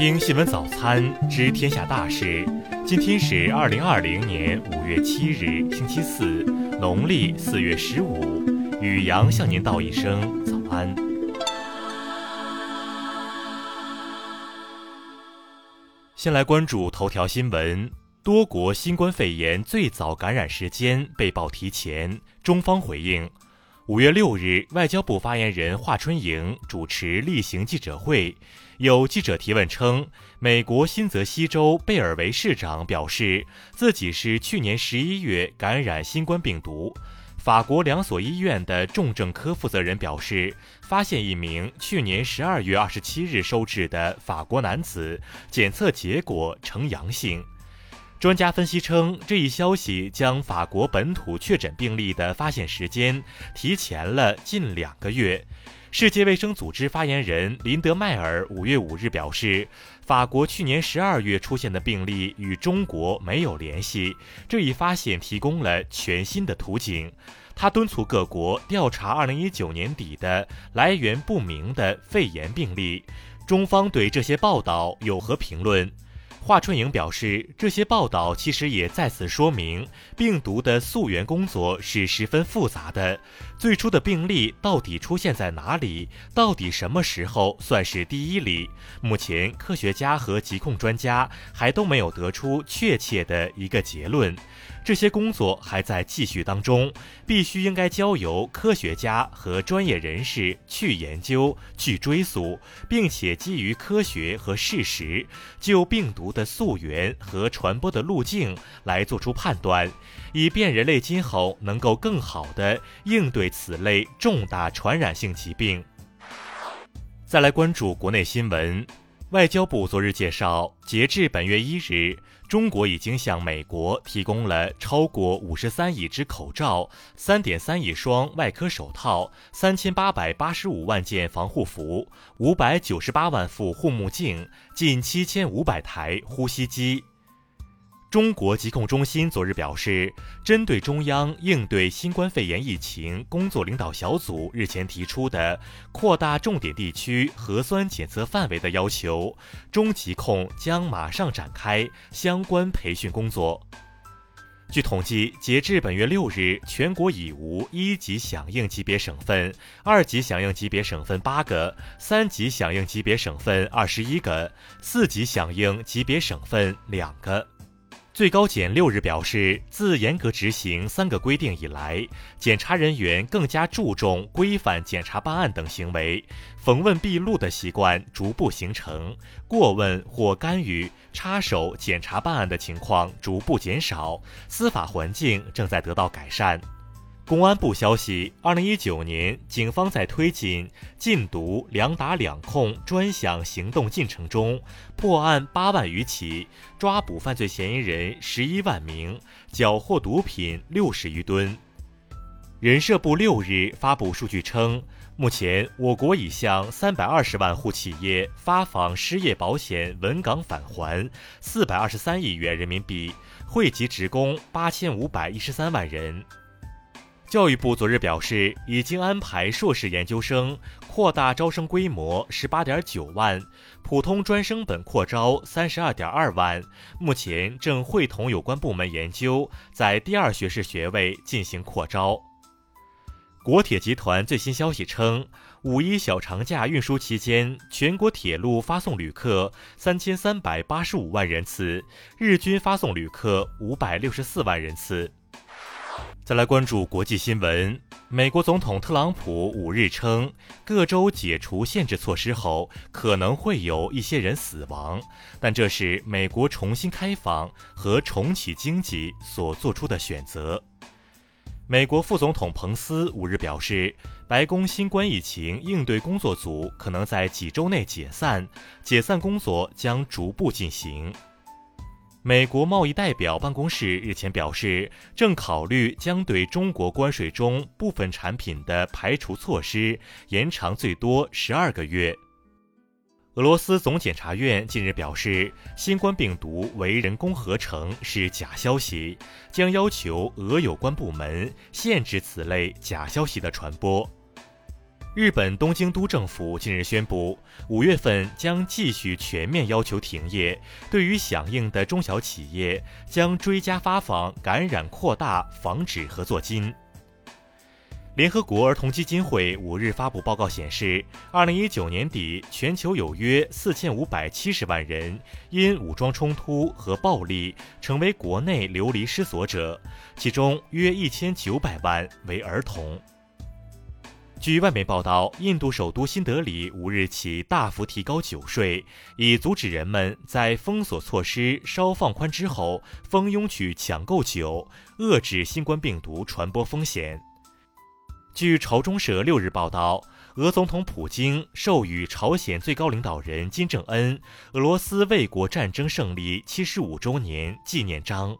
听新闻早餐知天下大事。今天是二零二零年五月七日，星期四，农历四月十五。雨阳向您道一声早安。先来关注头条新闻：多国新冠肺炎最早感染时间被曝提前，中方回应。五月六日，外交部发言人华春莹主持例行记者会，有记者提问称，美国新泽西州贝尔维市长表示自己是去年十一月感染新冠病毒。法国两所医院的重症科负责人表示，发现一名去年十二月二十七日收治的法国男子检测结果呈阳性。专家分析称，这一消息将法国本土确诊病例的发现时间提前了近两个月。世界卫生组织发言人林德迈尔五月五日表示，法国去年十二月出现的病例与中国没有联系，这一发现提供了全新的图景。他敦促各国调查二零一九年底的来源不明的肺炎病例。中方对这些报道有何评论？华春莹表示，这些报道其实也再次说明，病毒的溯源工作是十分复杂的。最初的病例到底出现在哪里？到底什么时候算是第一例？目前，科学家和疾控专家还都没有得出确切的一个结论。这些工作还在继续当中，必须应该交由科学家和专业人士去研究、去追溯，并且基于科学和事实，就病毒的溯源和传播的路径来做出判断，以便人类今后能够更好地应对此类重大传染性疾病。再来关注国内新闻。外交部昨日介绍，截至本月一日，中国已经向美国提供了超过五十三亿只口罩、三点三亿双外科手套、三千八百八十五万件防护服、五百九十八万副护目镜、近七千五百台呼吸机。中国疾控中心昨日表示，针对中央应对新冠肺炎疫情工作领导小组日前提出的扩大重点地区核酸检测范围的要求，中疾控将马上展开相关培训工作。据统计，截至本月六日，全国已无一级响应级别省份、二级响应级别省份八个，三级响应级别省份二十一个，四级响应级别省份两个。最高检六日表示，自严格执行三个规定以来，检察人员更加注重规范检查办案等行为，逢问必录的习惯逐步形成，过问或干预、插手检查办案的情况逐步减少，司法环境正在得到改善。公安部消息，二零一九年，警方在推进禁毒“两打两控”专项行动进程中，破案八万余起，抓捕犯罪嫌疑人十一万名，缴获毒品六十余吨。人社部六日发布数据称，目前我国已向三百二十万户企业发放失业保险稳岗返还四百二十三亿元人民币，惠及职工八千五百一十三万人。教育部昨日表示，已经安排硕士研究生扩大招生规模十八点九万，普通专升本扩招三十二点二万。目前正会同有关部门研究，在第二学士学位进行扩招。国铁集团最新消息称，五一小长假运输期间，全国铁路发送旅客三千三百八十五万人次，日均发送旅客五百六十四万人次。再来关注国际新闻。美国总统特朗普五日称，各州解除限制措施后，可能会有一些人死亡，但这是美国重新开放和重启经济所做出的选择。美国副总统彭斯五日表示，白宫新冠疫情应对工作组可能在几周内解散，解散工作将逐步进行。美国贸易代表办公室日前表示，正考虑将对中国关税中部分产品的排除措施延长最多十二个月。俄罗斯总检察院近日表示，新冠病毒为人工合成是假消息，将要求俄有关部门限制此类假消息的传播。日本东京都政府近日宣布，五月份将继续全面要求停业，对于响应的中小企业将追加发放感染扩大防止合作金。联合国儿童基金会五日发布报告显示，二零一九年底，全球有约四千五百七十万人因武装冲突和暴力成为国内流离失所者，其中约一千九百万为儿童。据外媒报道，印度首都新德里五日起大幅提高酒税，以阻止人们在封锁措施稍放宽之后蜂拥去抢购酒，遏制新冠病毒传播风险。据朝中社六日报道，俄总统普京授予朝鲜最高领导人金正恩俄罗斯卫国战争胜利七十五周年纪念章。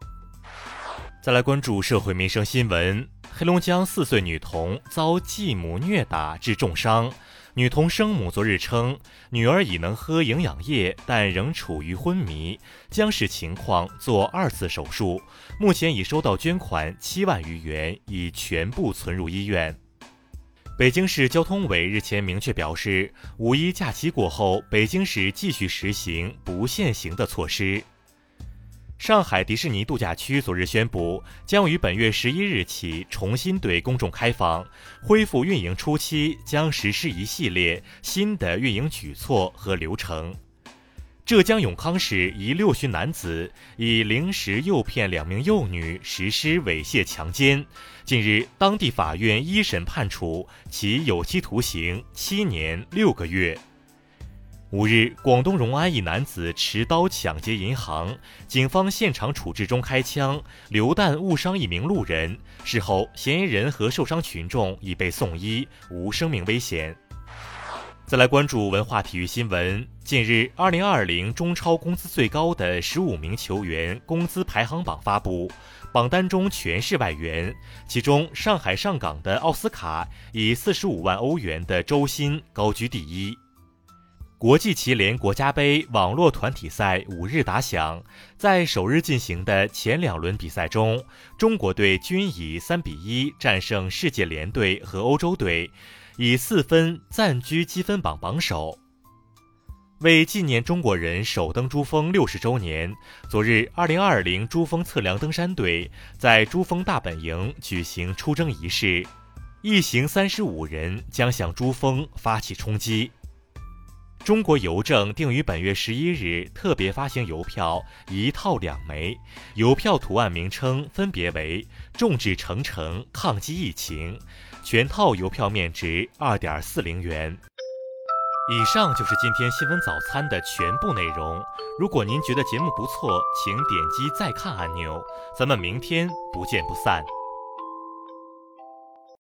再来关注社会民生新闻。黑龙江四岁女童遭继母虐打致重伤，女童生母昨日称，女儿已能喝营养液，但仍处于昏迷，将视情况做二次手术。目前已收到捐款七万余元，已全部存入医院。北京市交通委日前明确表示，五一假期过后，北京市继续实行不限行的措施。上海迪士尼度假区昨日宣布，将于本月十一日起重新对公众开放。恢复运营初期将实施一系列新的运营举措和流程。浙江永康市一六旬男子以零食诱骗两名幼女实施猥亵强奸，近日当地法院一审判处其有期徒刑七年六个月。五日，广东荣安一男子持刀抢劫银行，警方现场处置中开枪，流弹误伤一名路人。事后，嫌疑人和受伤群众已被送医，无生命危险。再来关注文化体育新闻。近日，二零二零中超工资最高的十五名球员工资排行榜发布，榜单中全是外援，其中上海上港的奥斯卡以四十五万欧元的周薪高居第一。国际棋联国家杯网络团体赛五日打响，在首日进行的前两轮比赛中，中国队均以三比一战胜世界联队和欧洲队，以四分暂居积分榜榜首。为纪念中国人首登珠峰六十周年，昨日，二零二零珠峰测量登山队在珠峰大本营举行出征仪式，一行三十五人将向珠峰发起冲击。中国邮政定于本月十一日特别发行邮票一套两枚，邮票图案名称分别为“众志成城，抗击疫情”，全套邮票面值二点四零元。以上就是今天新闻早餐的全部内容。如果您觉得节目不错，请点击再看按钮。咱们明天不见不散。